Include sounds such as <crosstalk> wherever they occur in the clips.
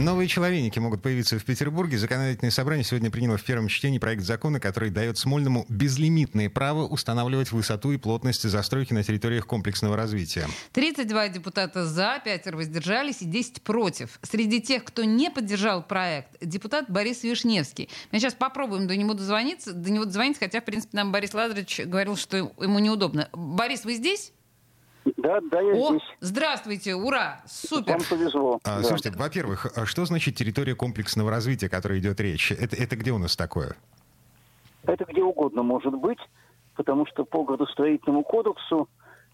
Новые человеники могут появиться в Петербурге. Законодательное собрание сегодня приняло в первом чтении проект закона, который дает Смольному безлимитное право устанавливать высоту и плотность застройки на территориях комплексного развития. 32 депутата за, 5 воздержались и 10 против. Среди тех, кто не поддержал проект, депутат Борис Вишневский. Мы сейчас попробуем до него дозвониться, до него дозвониться, хотя, в принципе, нам Борис Лазаревич говорил, что ему неудобно. Борис, вы здесь? Да, да, я О, здесь. здравствуйте, ура, супер. Вам повезло. А, Да. Слушайте, во-первых, а что значит территория комплексного развития, о которой идет речь? Это, это где у нас такое? Это где угодно может быть, потому что по градостроительному кодексу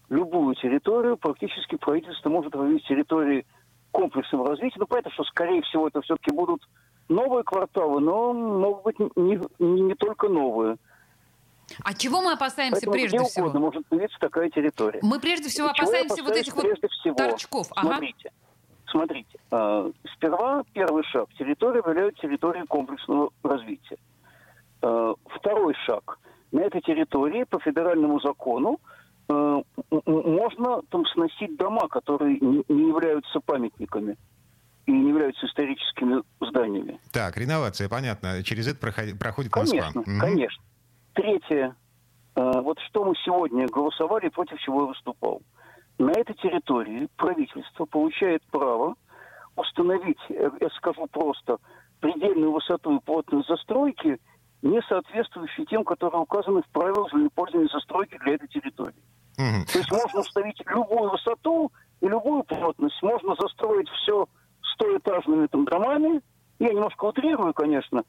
любую территорию практически правительство может объявить территорией комплексного развития. Ну, понятно, что, скорее всего, это все-таки будут новые кварталы, но могут быть не, не- не только новые. А чего мы опасаемся Поэтому прежде где всего? угодно может появиться такая территория. Мы прежде всего И опасаемся вот этих вот всего? торчков. Ага. Смотрите, смотрите. э, сперва первый шаг. Территория является территорией комплексного развития. Э, второй шаг. На этой территории по федеральному закону э, можно там сносить дома, которые не, не являются памятниками и не являются историческими зданиями. Так, реновация, понятно. Через это проходи- проходит Конечно, Москва. Мгм. конечно. Третье. Э, Вот что мы сегодня голосовали, против чего я выступал. На этой территории правительство получает право установить, э, я скажу просто, предельную высоту и плотность застройки, не соответствующие тем, которые указаны в правилах землепользования застройки для этой территории. Мгм. То есть можно установить любую высоту и любую плотность. Можно застроить все стоэтажными там домами, я немножко утрирую, конечно,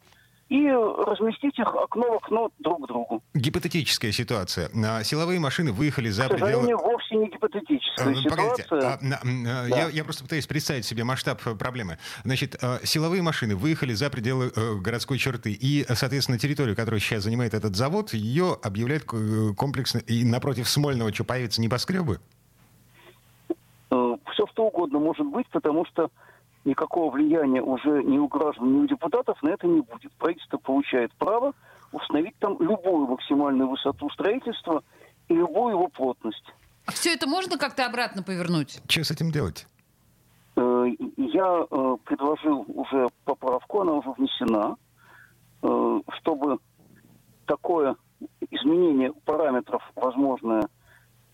и разместить их окно в окно друг к другу. Гипотетическая ситуация. А, Силовые машины выехали за К пределы... сожалению, вовсе не гипотетическая Погодите, ситуация. а, на- м, э, я, я просто пытаюсь представить себе масштаб э, проблемы. Значит, э, силовые машины выехали за пределы э, городской черты, и, соответственно, территорию, которую сейчас занимает этот завод, ее объявляют комплексно, и напротив Смольного что, появятся небоскребы? все что угодно может быть, потому что никакого влияния уже ни у граждан, ни у депутатов на это не будет. Правительство получает право установить там любую максимальную высоту строительства и любую его плотность. А все это можно как-то обратно повернуть? Что с этим делать? Э, Я э, предложил уже поправку, она уже внесена, э, чтобы такое изменение параметров возможное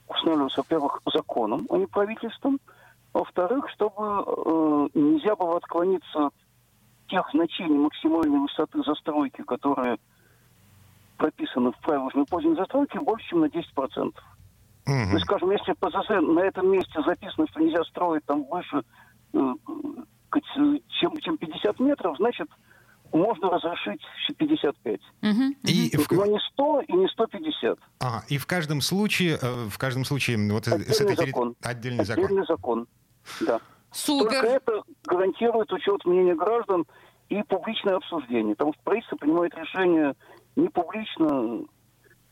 устанавливалось, во-первых, законом, а не правительством, во-вторых, чтобы э, нельзя было отклониться от тех значений максимальной высоты застройки, которые прописаны в правилах землепользования застройки, больше, чем на 10%. Мгм. Ну, скажем, если ПЗЗ на этом месте записано, что нельзя строить там выше, э, э, чем, чем 50 метров, значит, можно разрешить 55. Мгм. И, в, Но не 100 и не 150. ага, и в каждом случае, э, в каждом случае, вот э, с Отдельный этой терри- закон. отдельный закон. Отдельный закон. Да. Только Супер. это гарантирует учет мнения граждан и публичное обсуждение. Потому что правительство принимает решение не публично,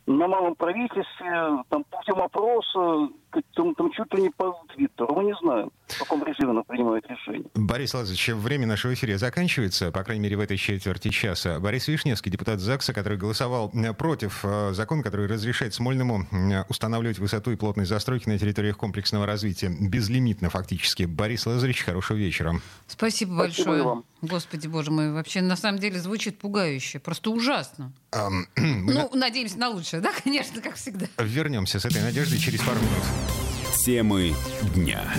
на малом правительстве, там, путем опроса, там, там чуть ли не по Твиттеру. Мы не знаем, в каком режиме оно принимает решение. Борис Лазаревич, время нашего эфира заканчивается, по крайней мере, в этой четверти часа. Борис Вишневский, депутат ЗАГСа, который голосовал э, против э, закона, который разрешает Смольному э, устанавливать высоту и плотность застройки на территориях комплексного развития. Безлимитно, фактически. Борис Лазаревич, хорошего вечера. Спасибо Спасибо большое. и вам. Господи, боже мой, вообще на самом деле звучит пугающе. Просто ужасно. <clears throat> Мы Ну, надеемся на лучшее, да, <laughs> конечно, как всегда. Вернемся с этой надеждой через пару минут. Темы дня.